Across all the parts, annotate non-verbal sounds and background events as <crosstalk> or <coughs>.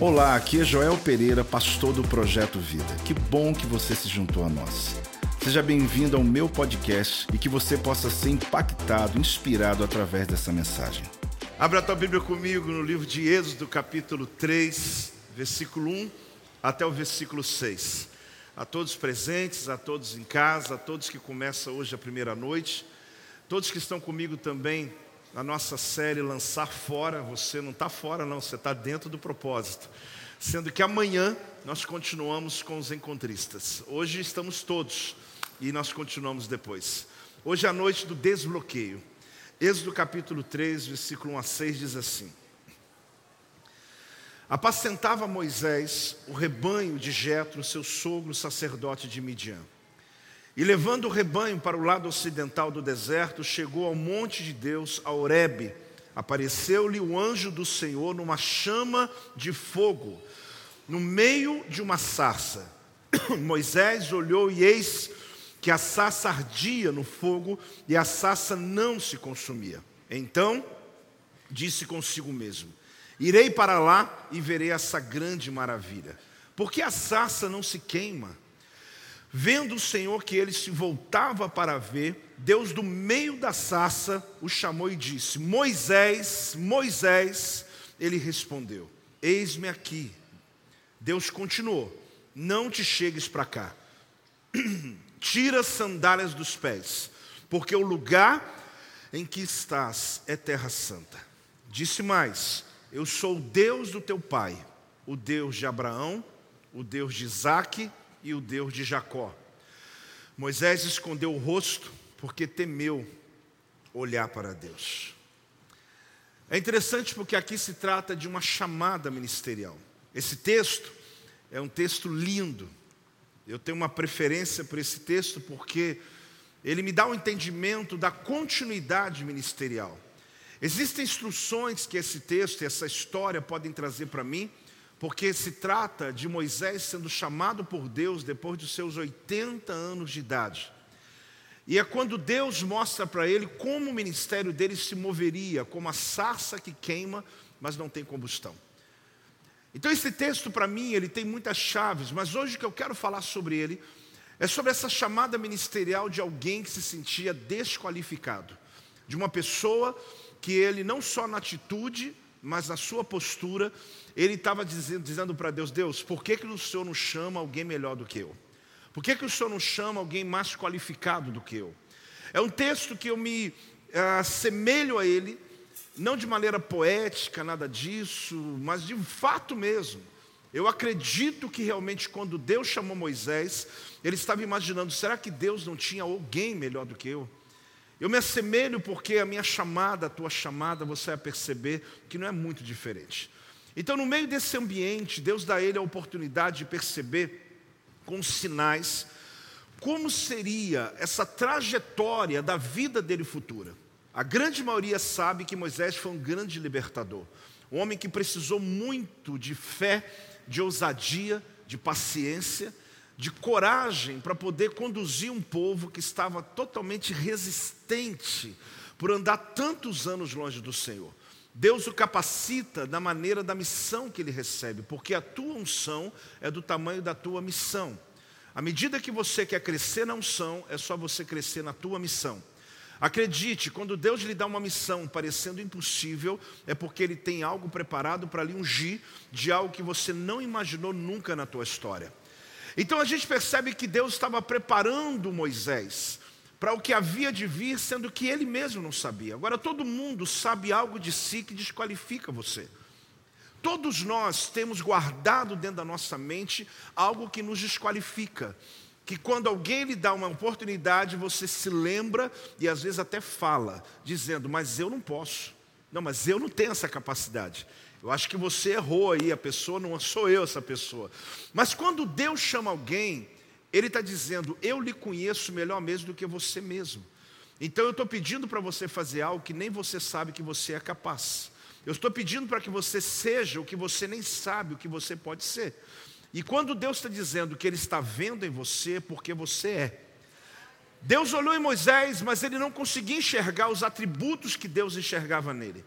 Olá, aqui é Joel Pereira, pastor do Projeto Vida. Que bom que você se juntou a nós. Seja bem-vindo ao meu podcast e que você possa ser impactado, inspirado através dessa mensagem. Abra a tua Bíblia comigo no livro de Êxodo, capítulo 3, versículo 1 até o versículo 6. A todos presentes, a todos em casa, a todos que começam hoje a primeira noite, todos que estão comigo também na nossa série Lançar Fora, você não está fora, não, você está dentro do propósito. Sendo que amanhã nós continuamos com os encontristas. Hoje estamos todos e nós continuamos depois. Hoje é a noite do desbloqueio. Êxodo capítulo 3, versículo 1 a 6 diz assim: Apacentava Moisés o rebanho de Jetro, seu sogro sacerdote de Midian. E levando o rebanho para o lado ocidental do deserto, chegou ao monte de Deus, a Horebe. Apareceu-lhe o anjo do Senhor numa chama de fogo, no meio de uma sarça. <coughs> Moisés olhou e eis que a sarça ardia no fogo e a sarça não se consumia. Então disse consigo mesmo: Irei para lá e verei essa grande maravilha. Porque a sarça não se queima? Vendo o Senhor que ele se voltava para ver, Deus do meio da sarça o chamou e disse: Moisés, Moisés. Ele respondeu: Eis-me aqui. Deus continuou: Não te chegues para cá. <clears throat> Tira as sandálias dos pés, porque o lugar em que estás é terra santa. Disse mais: Eu sou o Deus do teu pai, o Deus de Abraão, o Deus de Isaque e o Deus de Jacó. Moisés escondeu o rosto porque temeu olhar para Deus. É interessante porque aqui se trata de uma chamada ministerial. Esse texto é um texto lindo. Eu tenho uma preferência por esse texto porque ele me dá um entendimento da continuidade ministerial. Existem instruções que esse texto e essa história podem trazer para mim porque se trata de Moisés sendo chamado por Deus depois dos seus 80 anos de idade. E é quando Deus mostra para ele como o ministério dele se moveria, como a sarça que queima, mas não tem combustão. Então esse texto para mim, ele tem muitas chaves, mas hoje o que eu quero falar sobre ele é sobre essa chamada ministerial de alguém que se sentia desqualificado, de uma pessoa que ele não só na atitude, mas na sua postura, ele estava dizendo, dizendo para Deus: Deus, por que, que o Senhor não chama alguém melhor do que eu? Por que, que o Senhor não chama alguém mais qualificado do que eu? É um texto que eu me assemelho a ele, não de maneira poética, nada disso, mas de fato mesmo. Eu acredito que realmente quando Deus chamou Moisés, ele estava imaginando: será que Deus não tinha alguém melhor do que eu? Eu me assemelho porque a minha chamada, a tua chamada, você vai perceber que não é muito diferente. Então, no meio desse ambiente, Deus dá a ele a oportunidade de perceber com sinais como seria essa trajetória da vida dele futura. A grande maioria sabe que Moisés foi um grande libertador, um homem que precisou muito de fé, de ousadia, de paciência de coragem para poder conduzir um povo que estava totalmente resistente por andar tantos anos longe do Senhor. Deus o capacita da maneira da missão que ele recebe, porque a tua unção é do tamanho da tua missão. À medida que você quer crescer na unção, é só você crescer na tua missão. Acredite, quando Deus lhe dá uma missão parecendo impossível, é porque Ele tem algo preparado para lhe ungir de algo que você não imaginou nunca na tua história. Então a gente percebe que Deus estava preparando Moisés para o que havia de vir, sendo que ele mesmo não sabia. Agora todo mundo sabe algo de si que desqualifica você. Todos nós temos guardado dentro da nossa mente algo que nos desqualifica. Que quando alguém lhe dá uma oportunidade, você se lembra e às vezes até fala, dizendo: Mas eu não posso. Não, mas eu não tenho essa capacidade. Eu acho que você errou aí, a pessoa não sou eu essa pessoa. Mas quando Deus chama alguém, Ele está dizendo: Eu lhe conheço melhor mesmo do que você mesmo. Então eu estou pedindo para você fazer algo que nem você sabe que você é capaz. Eu estou pedindo para que você seja o que você nem sabe o que você pode ser. E quando Deus está dizendo que Ele está vendo em você, porque você é. Deus olhou em Moisés, mas ele não conseguia enxergar os atributos que Deus enxergava nele.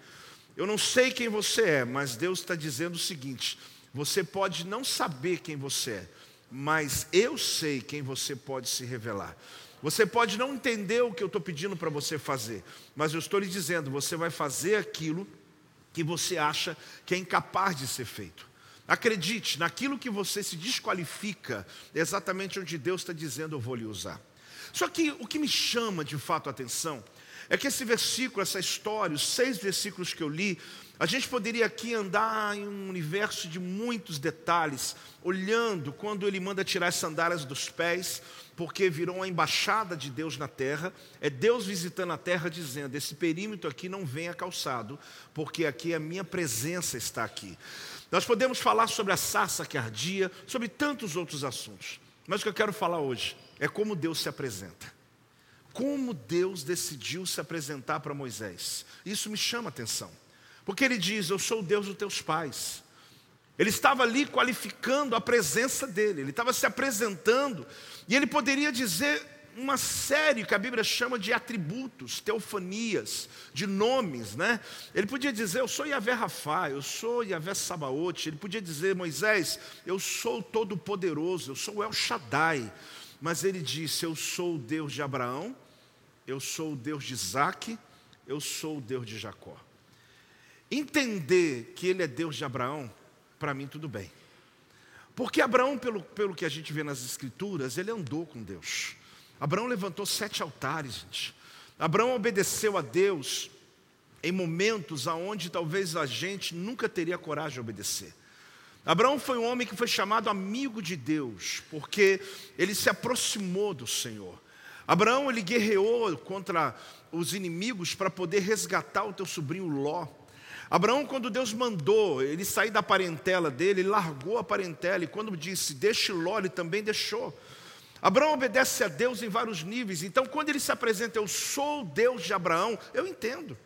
Eu não sei quem você é, mas Deus está dizendo o seguinte: Você pode não saber quem você é, mas eu sei quem você pode se revelar. Você pode não entender o que eu estou pedindo para você fazer, mas eu estou lhe dizendo: você vai fazer aquilo que você acha que é incapaz de ser feito. Acredite, naquilo que você se desqualifica, é exatamente onde Deus está dizendo: eu vou lhe usar. Só que o que me chama de fato a atenção é que esse versículo, essa história, os seis versículos que eu li, a gente poderia aqui andar em um universo de muitos detalhes, olhando quando ele manda tirar as sandálias dos pés, porque virou uma embaixada de Deus na terra. É Deus visitando a terra dizendo: esse perímetro aqui não venha calçado, porque aqui a minha presença está aqui. Nós podemos falar sobre a sarça que ardia, sobre tantos outros assuntos, mas o que eu quero falar hoje é como Deus se apresenta. Como Deus decidiu se apresentar para Moisés. Isso me chama atenção. Porque ele diz: Eu sou o Deus dos teus pais. Ele estava ali qualificando a presença dele, ele estava se apresentando, e ele poderia dizer uma série que a Bíblia chama de atributos, teofanias, de nomes, né? Ele podia dizer, eu sou Yahvé Rafá, eu sou Yahvé Sabaote, ele podia dizer, Moisés, eu sou todo-poderoso, eu sou El Shaddai, mas ele disse, eu sou o Deus de Abraão, eu sou o Deus de Isaac, eu sou o Deus de Jacó. Entender que ele é Deus de Abraão, para mim tudo bem. Porque Abraão, pelo, pelo que a gente vê nas Escrituras, ele andou com Deus. Abraão levantou sete altares, gente. Abraão obedeceu a Deus em momentos aonde talvez a gente nunca teria coragem de obedecer. Abraão foi um homem que foi chamado amigo de Deus, porque ele se aproximou do Senhor. Abraão ele guerreou contra os inimigos para poder resgatar o teu sobrinho Ló. Abraão, quando Deus mandou ele sair da parentela dele, ele largou a parentela e quando disse, deixe Ló, ele também deixou. Abraão obedece a Deus em vários níveis, então quando ele se apresenta, eu sou o Deus de Abraão, eu entendo.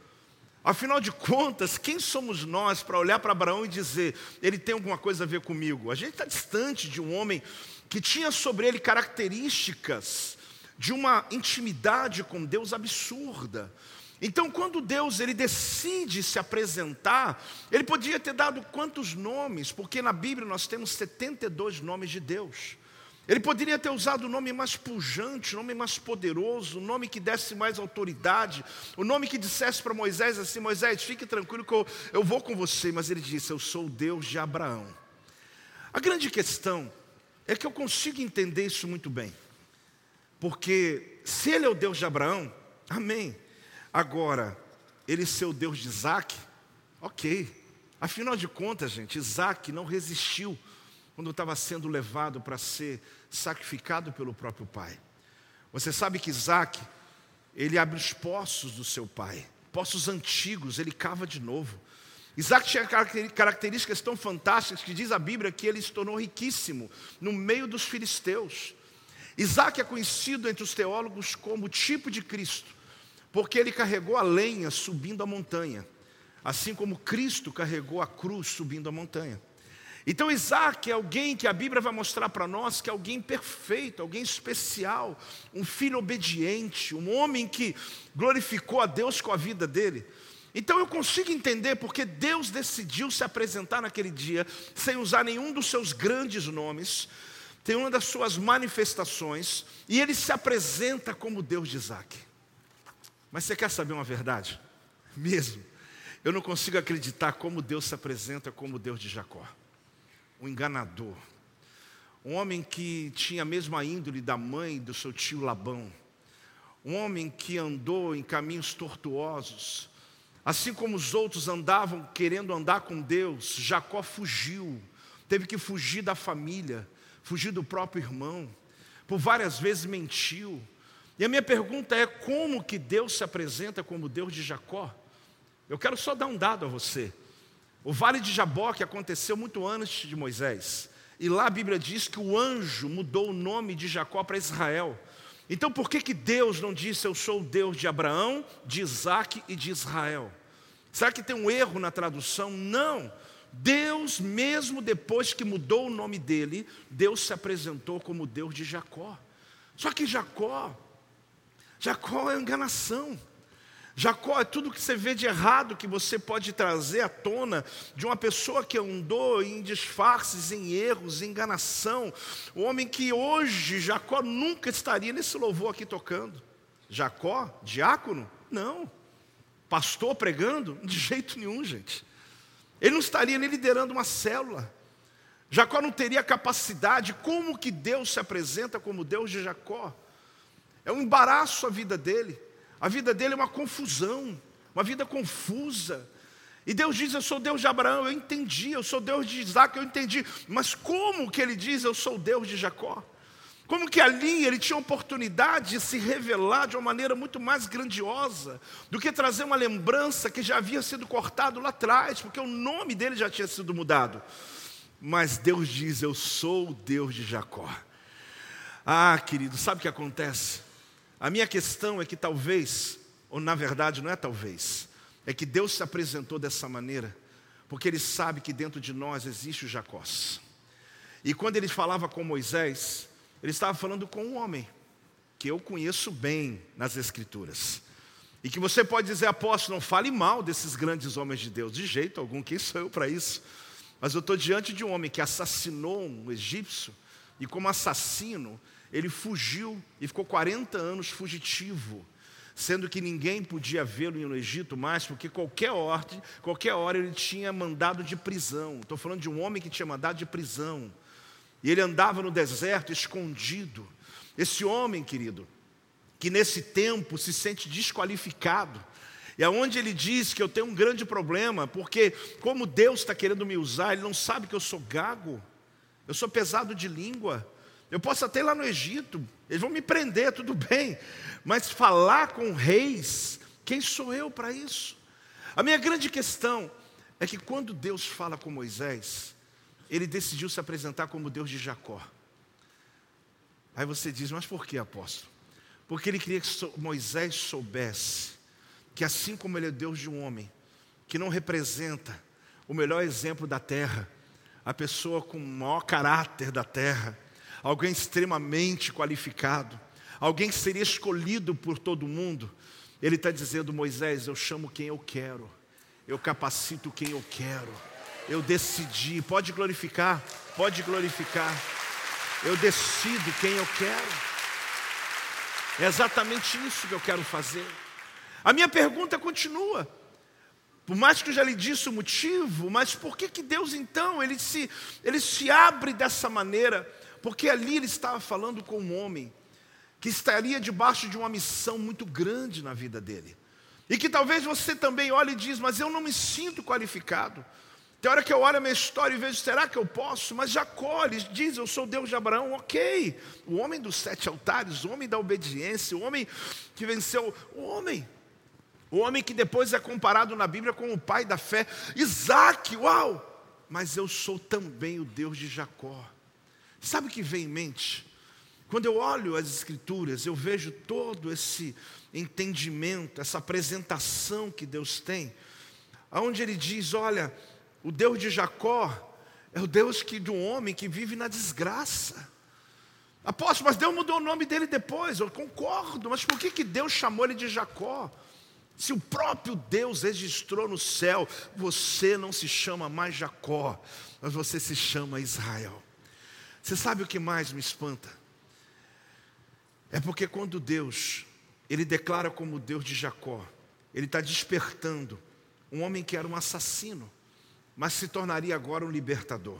Afinal de contas, quem somos nós para olhar para Abraão e dizer, ele tem alguma coisa a ver comigo? A gente está distante de um homem que tinha sobre ele características de uma intimidade com Deus absurda. Então, quando Deus ele decide se apresentar, ele podia ter dado quantos nomes, porque na Bíblia nós temos 72 nomes de Deus. Ele poderia ter usado o nome mais pujante, o nome mais poderoso, o nome que desse mais autoridade, o nome que dissesse para Moisés assim: Moisés, fique tranquilo que eu, eu vou com você. Mas ele disse: Eu sou o Deus de Abraão. A grande questão é que eu consigo entender isso muito bem, porque se ele é o Deus de Abraão, amém. Agora, ele ser o Deus de Isaac, ok. Afinal de contas, gente, Isaac não resistiu quando estava sendo levado para ser sacrificado pelo próprio pai. Você sabe que Isaac, ele abre os poços do seu pai, poços antigos, ele cava de novo. Isaac tinha características tão fantásticas que diz a Bíblia que ele se tornou riquíssimo no meio dos filisteus. Isaac é conhecido entre os teólogos como tipo de Cristo, porque ele carregou a lenha subindo a montanha, assim como Cristo carregou a cruz subindo a montanha. Então Isaac é alguém que a Bíblia vai mostrar para nós que é alguém perfeito, alguém especial, um filho obediente, um homem que glorificou a Deus com a vida dele. Então eu consigo entender porque Deus decidiu se apresentar naquele dia sem usar nenhum dos seus grandes nomes, tem uma das suas manifestações, e ele se apresenta como Deus de Isaac. Mas você quer saber uma verdade? <laughs> Mesmo, eu não consigo acreditar como Deus se apresenta como Deus de Jacó. Um enganador, um homem que tinha a mesma índole da mãe do seu tio Labão, um homem que andou em caminhos tortuosos, assim como os outros andavam querendo andar com Deus, Jacó fugiu, teve que fugir da família, fugir do próprio irmão, por várias vezes mentiu. E a minha pergunta é: como que Deus se apresenta como Deus de Jacó? Eu quero só dar um dado a você. O vale de Jaboque aconteceu muito antes de Moisés. E lá a Bíblia diz que o anjo mudou o nome de Jacó para Israel. Então por que, que Deus não disse eu sou o Deus de Abraão, de Isaac e de Israel? Será que tem um erro na tradução? Não. Deus, mesmo depois que mudou o nome dele, Deus se apresentou como Deus de Jacó. Só que Jacó, Jacó é enganação. Jacó é tudo que você vê de errado que você pode trazer à tona de uma pessoa que andou em disfarces, em erros, em enganação. O homem que hoje Jacó nunca estaria nesse louvor aqui tocando. Jacó, diácono? Não. Pastor pregando? De jeito nenhum, gente. Ele não estaria nem liderando uma célula. Jacó não teria capacidade. Como que Deus se apresenta como Deus de Jacó? É um embaraço a vida dele. A vida dele é uma confusão, uma vida confusa. E Deus diz: Eu sou Deus de Abraão, eu entendi. Eu sou Deus de Isaac, eu entendi. Mas como que ele diz: Eu sou Deus de Jacó? Como que ali ele tinha oportunidade de se revelar de uma maneira muito mais grandiosa do que trazer uma lembrança que já havia sido cortado lá atrás, porque o nome dele já tinha sido mudado. Mas Deus diz: Eu sou o Deus de Jacó. Ah, querido, sabe o que acontece? A minha questão é que talvez, ou na verdade não é talvez, é que Deus se apresentou dessa maneira, porque Ele sabe que dentro de nós existe o Jacós. E quando Ele falava com Moisés, Ele estava falando com um homem, que eu conheço bem nas Escrituras. E que você pode dizer, apóstolo, não fale mal desses grandes homens de Deus, de jeito algum, quem sou eu para isso? Mas eu estou diante de um homem que assassinou um egípcio, e como assassino, ele fugiu e ficou 40 anos fugitivo, sendo que ninguém podia vê-lo no Egito mais, porque qualquer ordem, qualquer hora ele tinha mandado de prisão. Estou falando de um homem que tinha mandado de prisão. E ele andava no deserto escondido. Esse homem, querido, que nesse tempo se sente desqualificado, e aonde ele diz que eu tenho um grande problema, porque como Deus está querendo me usar, ele não sabe que eu sou gago, eu sou pesado de língua, eu posso até ir lá no Egito, eles vão me prender, tudo bem, mas falar com reis, quem sou eu para isso? A minha grande questão é que quando Deus fala com Moisés, ele decidiu se apresentar como Deus de Jacó. Aí você diz, mas por que, apóstolo? Porque ele queria que Moisés soubesse que, assim como ele é Deus de um homem, que não representa o melhor exemplo da terra, a pessoa com o maior caráter da terra, alguém extremamente qualificado, alguém que seria escolhido por todo mundo. Ele está dizendo, Moisés, eu chamo quem eu quero, eu capacito quem eu quero, eu decidi, pode glorificar, pode glorificar, eu decido quem eu quero. É exatamente isso que eu quero fazer. A minha pergunta continua. Por mais que eu já lhe disse o motivo, mas por que, que Deus então ele se, ele se abre dessa maneira? porque ali ele estava falando com um homem que estaria debaixo de uma missão muito grande na vida dele. E que talvez você também olhe e diz, mas eu não me sinto qualificado. Tem hora que eu olho a minha história e vejo, será que eu posso? Mas Jacó ele diz, eu sou Deus de Abraão, ok. O homem dos sete altares, o homem da obediência, o homem que venceu, o homem. O homem que depois é comparado na Bíblia com o pai da fé. Isaac, uau! Mas eu sou também o Deus de Jacó. Sabe o que vem em mente? Quando eu olho as Escrituras, eu vejo todo esse entendimento, essa apresentação que Deus tem, aonde Ele diz: olha, o Deus de Jacó é o Deus que, de um homem que vive na desgraça. Apóstolo, mas Deus mudou o nome dele depois, eu concordo, mas por que, que Deus chamou ele de Jacó? Se o próprio Deus registrou no céu, você não se chama mais Jacó, mas você se chama Israel. Você sabe o que mais me espanta? É porque quando Deus, Ele declara como Deus de Jacó, Ele está despertando um homem que era um assassino, mas se tornaria agora um libertador.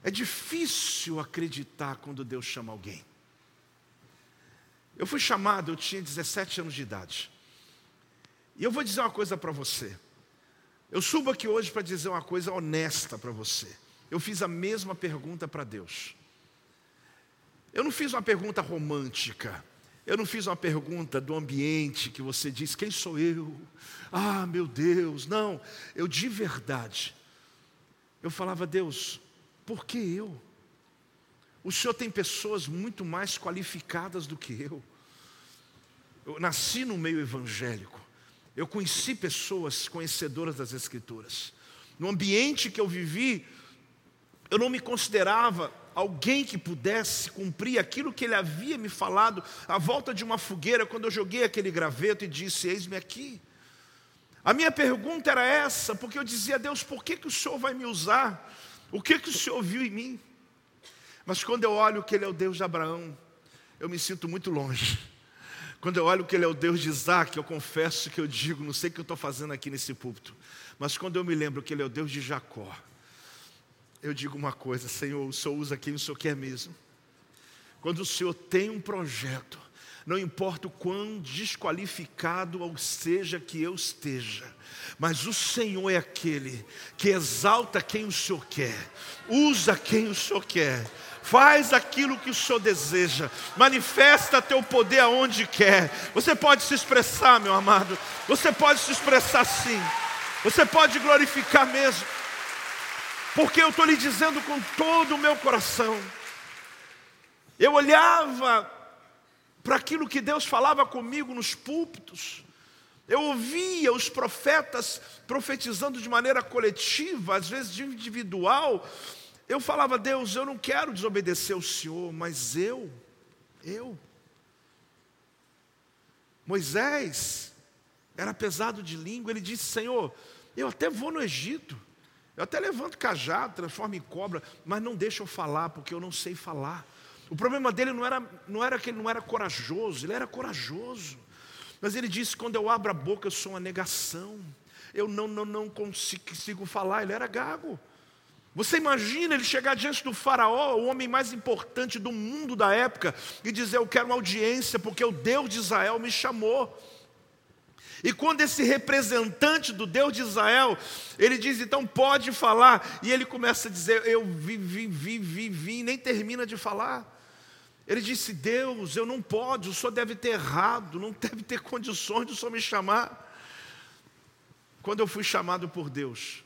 É difícil acreditar quando Deus chama alguém. Eu fui chamado, eu tinha 17 anos de idade. E eu vou dizer uma coisa para você. Eu subo aqui hoje para dizer uma coisa honesta para você. Eu fiz a mesma pergunta para Deus. Eu não fiz uma pergunta romântica. Eu não fiz uma pergunta do ambiente que você diz, quem sou eu? Ah, meu Deus, não. Eu de verdade, eu falava, Deus, por que eu? O Senhor tem pessoas muito mais qualificadas do que eu. Eu nasci no meio evangélico. Eu conheci pessoas conhecedoras das Escrituras. No ambiente que eu vivi, eu não me considerava alguém que pudesse cumprir aquilo que ele havia me falado à volta de uma fogueira, quando eu joguei aquele graveto e disse: Eis-me aqui. A minha pergunta era essa, porque eu dizia: Deus, por que, que o Senhor vai me usar? O que, que o Senhor viu em mim? Mas quando eu olho que Ele é o Deus de Abraão, eu me sinto muito longe. <laughs> Quando eu olho que Ele é o Deus de Isaac, eu confesso que eu digo, não sei o que eu estou fazendo aqui nesse púlpito, mas quando eu me lembro que Ele é o Deus de Jacó, eu digo uma coisa, Senhor, o Senhor usa quem o Senhor quer mesmo. Quando o Senhor tem um projeto, não importa o quão desqualificado ou seja que eu esteja, mas o Senhor é aquele que exalta quem o Senhor quer, usa quem o Senhor quer, faz aquilo que o Senhor deseja, manifesta teu poder aonde quer. Você pode se expressar, meu amado, você pode se expressar sim, você pode glorificar mesmo, porque eu estou lhe dizendo com todo o meu coração. Eu olhava para aquilo que Deus falava comigo nos púlpitos. Eu ouvia os profetas profetizando de maneira coletiva, às vezes individual. Eu falava, Deus, eu não quero desobedecer o Senhor, mas eu, eu. Moisés era pesado de língua, ele disse: Senhor, eu até vou no Egito, eu até levanto cajado, transformo em cobra, mas não deixa eu falar, porque eu não sei falar. O problema dele não era, não era que ele não era corajoso, ele era corajoso. Mas ele disse: quando eu abro a boca, eu sou uma negação. Eu não, não, não consigo falar. Ele era gago. Você imagina ele chegar diante do faraó, o homem mais importante do mundo da época, e dizer: Eu quero uma audiência, porque o Deus de Israel me chamou. E quando esse representante do Deus de Israel, ele diz, então pode falar, e ele começa a dizer, eu vi, vi, vi, vi, vi, nem termina de falar. Ele disse: Deus, eu não pode, o senhor deve ter errado, não <laughs> deve ter condições de o senhor me chamar. Quando eu fui chamado por Deus,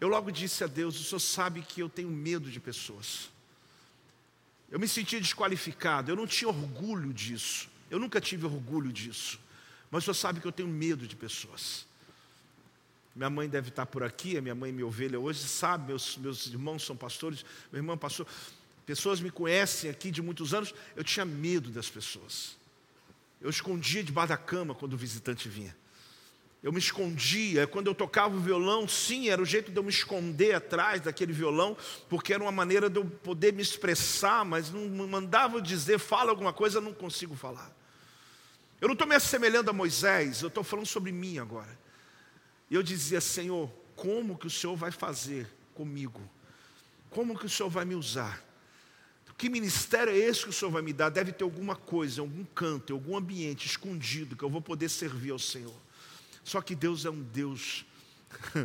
eu logo disse a Deus: o senhor sabe que eu tenho medo de pessoas. Eu me sentia desqualificado, eu não tinha orgulho disso, eu nunca tive orgulho disso, mas o senhor sabe que eu tenho medo de pessoas. Minha mãe deve estar por aqui, a minha mãe, minha ovelha hoje, sabe, meus, meus irmãos são pastores, meu irmão é pastor. Pessoas me conhecem aqui de muitos anos, eu tinha medo das pessoas. Eu escondia debaixo da cama quando o visitante vinha. Eu me escondia, quando eu tocava o violão, sim, era o jeito de eu me esconder atrás daquele violão, porque era uma maneira de eu poder me expressar, mas não mandava dizer, fala alguma coisa, eu não consigo falar. Eu não estou me assemelhando a Moisés, eu estou falando sobre mim agora. E eu dizia, Senhor, como que o Senhor vai fazer comigo? Como que o Senhor vai me usar? Que ministério é esse que o Senhor vai me dar? Deve ter alguma coisa, algum canto, algum ambiente escondido que eu vou poder servir ao Senhor. Só que Deus é um Deus <laughs>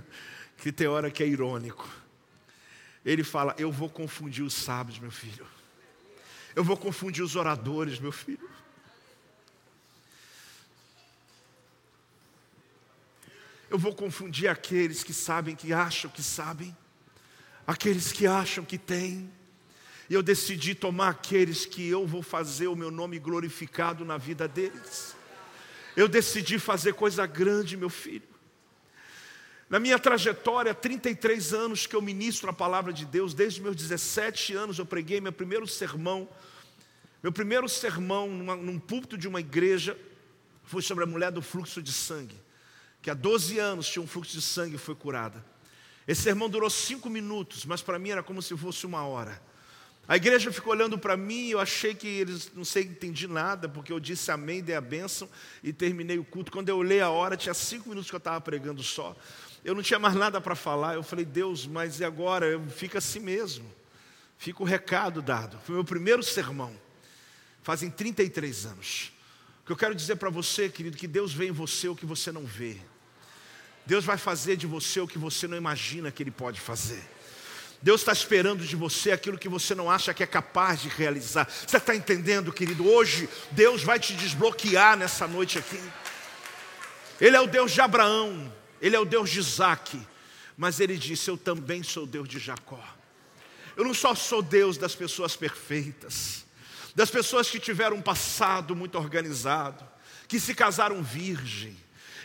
que tem hora que é irônico. Ele fala: Eu vou confundir os sábios, meu filho. Eu vou confundir os oradores, meu filho. Eu vou confundir aqueles que sabem que acham que sabem, aqueles que acham que têm, eu decidi tomar aqueles que eu vou fazer o meu nome glorificado na vida deles. Eu decidi fazer coisa grande, meu filho. Na minha trajetória, 33 anos que eu ministro a palavra de Deus, desde meus 17 anos eu preguei meu primeiro sermão. Meu primeiro sermão numa, num púlpito de uma igreja foi sobre a mulher do fluxo de sangue, que há 12 anos tinha um fluxo de sangue e foi curada. Esse sermão durou cinco minutos, mas para mim era como se fosse uma hora. A igreja ficou olhando para mim, eu achei que eles, não sei, entendi nada, porque eu disse amém, dei a bênção e terminei o culto. Quando eu olhei a hora, tinha cinco minutos que eu estava pregando só. Eu não tinha mais nada para falar. Eu falei, Deus, mas e agora? Fica assim mesmo. Fica o recado dado. Foi o meu primeiro sermão. Fazem 33 anos. O que eu quero dizer para você, querido, que Deus vê em você o que você não vê. Deus vai fazer de você o que você não imagina que Ele pode fazer. Deus está esperando de você aquilo que você não acha que é capaz de realizar. Você está entendendo, querido? Hoje Deus vai te desbloquear nessa noite aqui. Ele é o Deus de Abraão, Ele é o Deus de Isaac, mas Ele disse: Eu também sou Deus de Jacó. Eu não só sou Deus das pessoas perfeitas, das pessoas que tiveram um passado muito organizado, que se casaram virgem.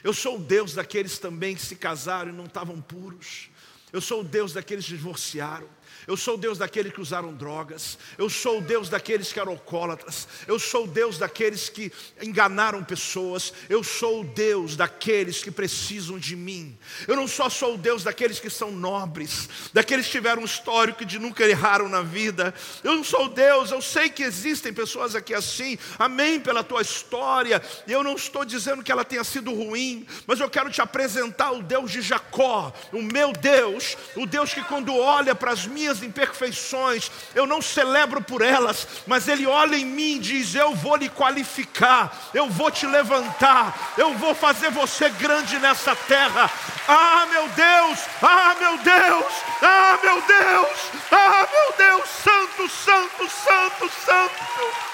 Eu sou o Deus daqueles também que se casaram e não estavam puros. Eu sou o Deus daqueles que divorciaram. Eu sou o Deus daqueles que usaram drogas. Eu sou o Deus daqueles que eram alcoólatras. Eu sou o Deus daqueles que enganaram pessoas. Eu sou o Deus daqueles que precisam de mim. Eu não só sou o Deus daqueles que são nobres, daqueles que tiveram um histórico de nunca erraram na vida. Eu não sou Deus, eu sei que existem pessoas aqui assim. Amém pela tua história. Eu não estou dizendo que ela tenha sido ruim, mas eu quero te apresentar o Deus de Jacó, o meu Deus, o Deus que quando olha para as minhas minhas imperfeições, eu não celebro por elas, mas Ele olha em mim e diz: Eu vou lhe qualificar, eu vou te levantar, eu vou fazer você grande nessa terra. Ah, meu Deus, ah, meu Deus, ah, meu Deus, ah, meu Deus, Santo, Santo, Santo, Santo.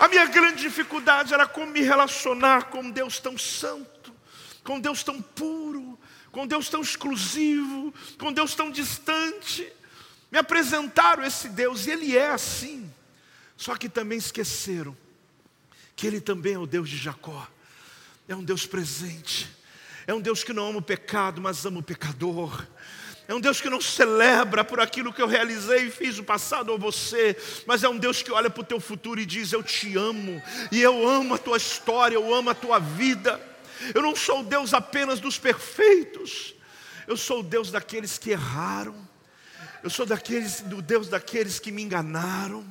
A minha grande dificuldade era como me relacionar com Deus tão santo, com Deus tão puro, com Deus tão exclusivo, com Deus tão distante. Me apresentaram esse Deus e Ele é assim. Só que também esqueceram que Ele também é o Deus de Jacó. É um Deus presente. É um Deus que não ama o pecado, mas ama o pecador. É um Deus que não celebra por aquilo que eu realizei e fiz no passado ou você, mas é um Deus que olha para o teu futuro e diz: Eu te amo, e eu amo a tua história, eu amo a tua vida. Eu não sou o Deus apenas dos perfeitos. Eu sou o Deus daqueles que erraram. Eu sou daqueles, do Deus daqueles que me enganaram.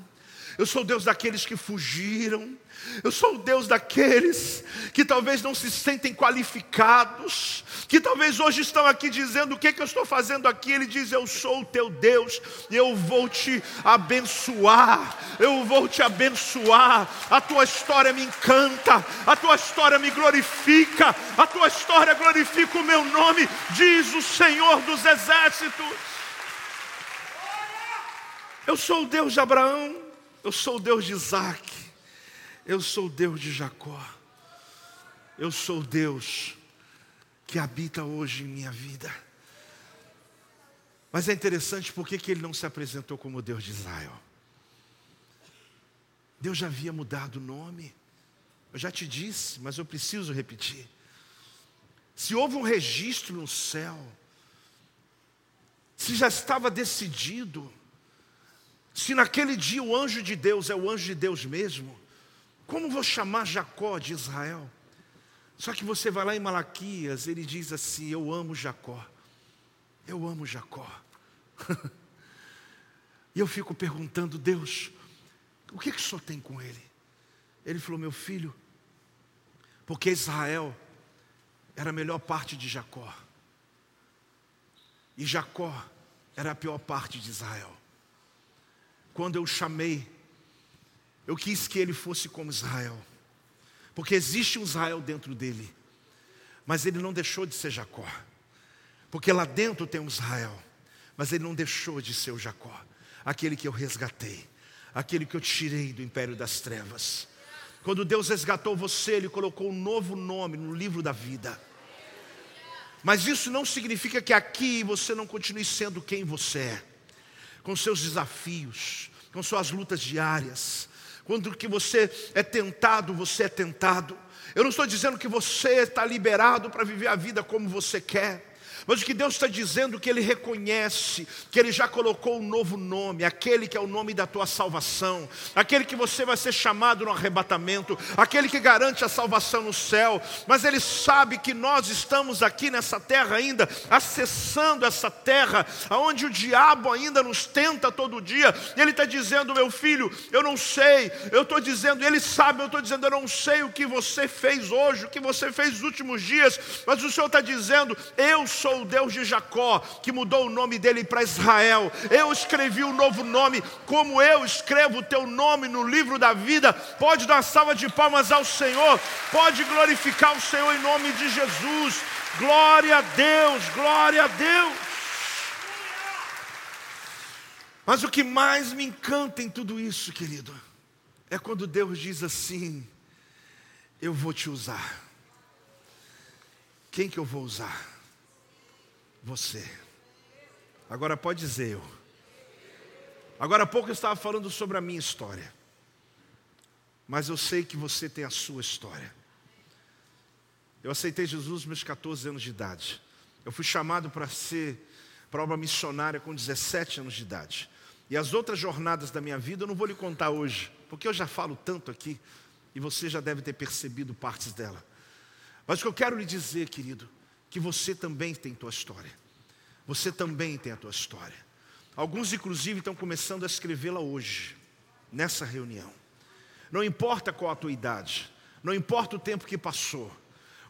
Eu sou o Deus daqueles que fugiram. Eu sou o Deus daqueles que talvez não se sentem qualificados, que talvez hoje estão aqui dizendo: o que, que eu estou fazendo aqui? Ele diz: Eu sou o teu Deus, eu vou te abençoar, eu vou te abençoar. A tua história me encanta, a tua história me glorifica, a tua história glorifica o meu nome, diz o Senhor dos Exércitos. Eu sou o Deus de Abraão, eu sou o Deus de Isaac. Eu sou o Deus de Jacó. Eu sou o Deus que habita hoje em minha vida. Mas é interessante porque que ele não se apresentou como Deus de Israel. Deus já havia mudado o nome. Eu já te disse, mas eu preciso repetir. Se houve um registro no céu, se já estava decidido, se naquele dia o anjo de Deus é o anjo de Deus mesmo, como vou chamar Jacó de Israel? Só que você vai lá em Malaquias, ele diz assim: Eu amo Jacó. Eu amo Jacó. <laughs> e eu fico perguntando, Deus, o que, que o senhor tem com ele? Ele falou: Meu filho, porque Israel era a melhor parte de Jacó. E Jacó era a pior parte de Israel. Quando eu o chamei, eu quis que ele fosse como Israel, porque existe um Israel dentro dele, mas ele não deixou de ser Jacó, porque lá dentro tem um Israel, mas ele não deixou de ser o Jacó, aquele que eu resgatei, aquele que eu tirei do império das trevas. Quando Deus resgatou você, Ele colocou um novo nome no livro da vida. Mas isso não significa que aqui você não continue sendo quem você é, com seus desafios, com suas lutas diárias, quando que você é tentado, você é tentado. Eu não estou dizendo que você está liberado para viver a vida como você quer. Mas o que Deus está dizendo é que Ele reconhece que Ele já colocou um novo nome, aquele que é o nome da tua salvação, aquele que você vai ser chamado no arrebatamento, aquele que garante a salvação no céu. Mas Ele sabe que nós estamos aqui nessa terra ainda, acessando essa terra, aonde o diabo ainda nos tenta todo dia. E Ele está dizendo, meu filho, eu não sei. Eu estou dizendo, Ele sabe, eu estou dizendo, eu não sei o que você fez hoje, o que você fez nos últimos dias. Mas o Senhor está dizendo, eu sou o Deus de Jacó, que mudou o nome dele para Israel. Eu escrevi o um novo nome, como eu escrevo o teu nome no livro da vida. Pode dar salva de palmas ao Senhor, pode glorificar o Senhor em nome de Jesus. Glória a Deus, glória a Deus. Mas o que mais me encanta em tudo isso, querido, é quando Deus diz assim: Eu vou te usar. Quem que eu vou usar? Você. Agora pode dizer eu. Agora há pouco eu estava falando sobre a minha história. Mas eu sei que você tem a sua história. Eu aceitei Jesus aos meus 14 anos de idade. Eu fui chamado para ser para obra missionária com 17 anos de idade. E as outras jornadas da minha vida eu não vou lhe contar hoje, porque eu já falo tanto aqui e você já deve ter percebido partes dela. Mas o que eu quero lhe dizer, querido, que você também tem tua história. Você também tem a tua história. Alguns, inclusive, estão começando a escrevê-la hoje, nessa reunião. Não importa qual a tua idade, não importa o tempo que passou,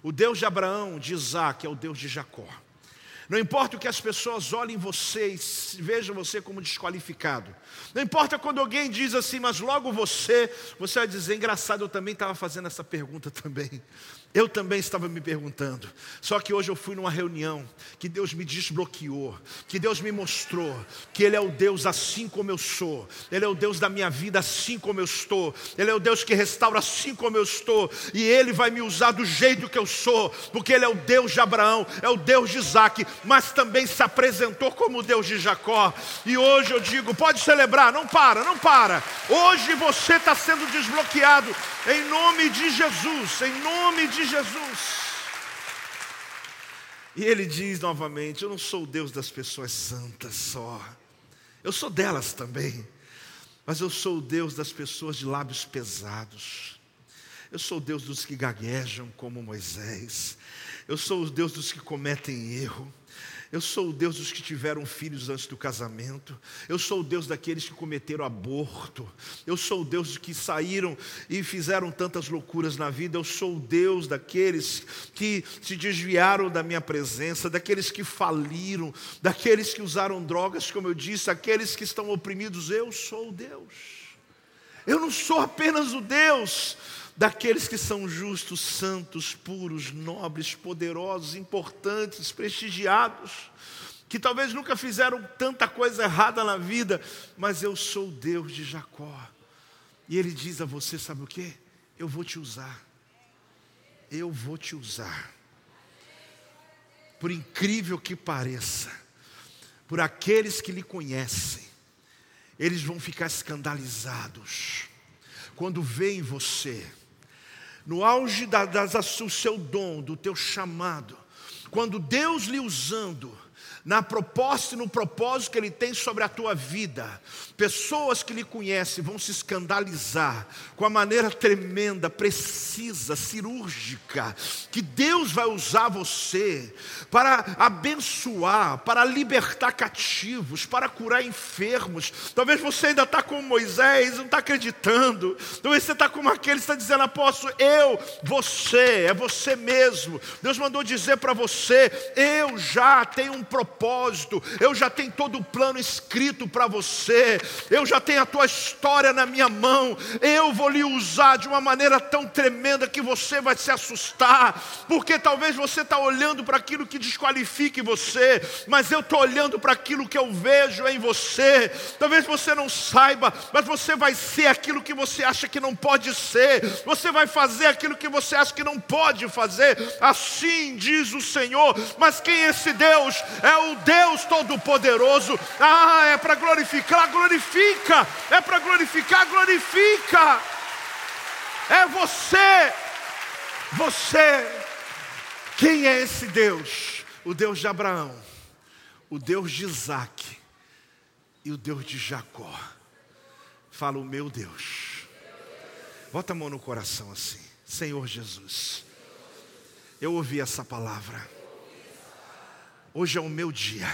o Deus de Abraão, de Isaac, é o Deus de Jacó. Não importa o que as pessoas olhem você e vejam você como desqualificado. Não importa quando alguém diz assim, mas logo você, você vai dizer, engraçado, eu também estava fazendo essa pergunta também. Eu também estava me perguntando. Só que hoje eu fui numa reunião que Deus me desbloqueou, que Deus me mostrou que Ele é o Deus assim como eu sou, Ele é o Deus da minha vida assim como eu estou, Ele é o Deus que restaura assim como eu estou, e Ele vai me usar do jeito que eu sou, porque Ele é o Deus de Abraão, é o Deus de Isaac, mas também se apresentou como o Deus de Jacó. E hoje eu digo: pode celebrar, não para, não para. Hoje você está sendo desbloqueado em nome de Jesus, em nome de Jesus. E ele diz novamente: Eu não sou o Deus das pessoas santas só, eu sou delas também, mas eu sou o Deus das pessoas de lábios pesados. Eu sou o Deus dos que gaguejam como Moisés. Eu sou o Deus dos que cometem erro. Eu sou o Deus dos que tiveram filhos antes do casamento. Eu sou o Deus daqueles que cometeram aborto. Eu sou o Deus dos que saíram e fizeram tantas loucuras na vida. Eu sou o Deus daqueles que se desviaram da minha presença, daqueles que faliram, daqueles que usaram drogas, como eu disse, aqueles que estão oprimidos. Eu sou o Deus. Eu não sou apenas o Deus daqueles que são justos, santos, puros, nobres, poderosos, importantes, prestigiados, que talvez nunca fizeram tanta coisa errada na vida, mas eu sou o Deus de Jacó. E ele diz a você: sabe o que? Eu vou te usar. Eu vou te usar. Por incrível que pareça, por aqueles que lhe conhecem, eles vão ficar escandalizados quando veem você no auge da, das, do seu dom, do teu chamado, quando Deus lhe usando, na proposta e no propósito que Ele tem sobre a tua vida. Pessoas que lhe conhecem vão se escandalizar com a maneira tremenda, precisa, cirúrgica, que Deus vai usar você para abençoar, para libertar cativos, para curar enfermos. Talvez você ainda está como Moisés, não está acreditando. Talvez você está como aquele que está dizendo, apóstolo, eu, você, é você mesmo. Deus mandou dizer para você, eu já tenho um propósito propósito, eu já tenho todo o plano escrito para você, eu já tenho a tua história na minha mão, eu vou lhe usar de uma maneira tão tremenda que você vai se assustar, porque talvez você está olhando para aquilo que desqualifique você, mas eu estou olhando para aquilo que eu vejo em você. Talvez você não saiba, mas você vai ser aquilo que você acha que não pode ser, você vai fazer aquilo que você acha que não pode fazer, assim diz o Senhor. Mas quem é esse Deus? É o o Deus Todo-Poderoso. Ah, é para glorificar, glorifica. É para glorificar, glorifica. É você. Você. Quem é esse Deus? O Deus de Abraão, o Deus de Isaac e o Deus de Jacó. Fala o meu Deus. Bota a mão no coração assim. Senhor Jesus. Eu ouvi essa palavra. Hoje é o meu dia,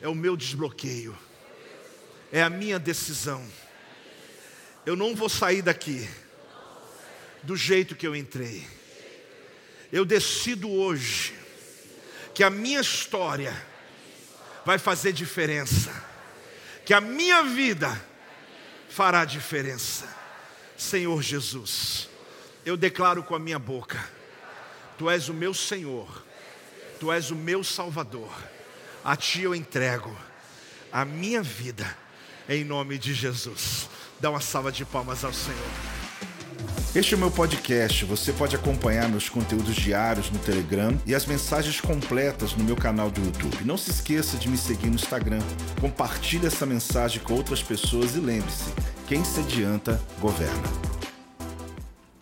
é o meu desbloqueio, é a minha decisão. Eu não vou sair daqui do jeito que eu entrei. Eu decido hoje que a minha história vai fazer diferença, que a minha vida fará diferença. Senhor Jesus, eu declaro com a minha boca: Tu és o meu Senhor Tu és o meu Salvador. A Ti eu entrego a minha vida, em nome de Jesus. Dá uma salva de palmas ao Senhor. Este é o meu podcast. Você pode acompanhar meus conteúdos diários no Telegram e as mensagens completas no meu canal do YouTube. Não se esqueça de me seguir no Instagram. Compartilhe essa mensagem com outras pessoas e lembre-se: quem se adianta, governa.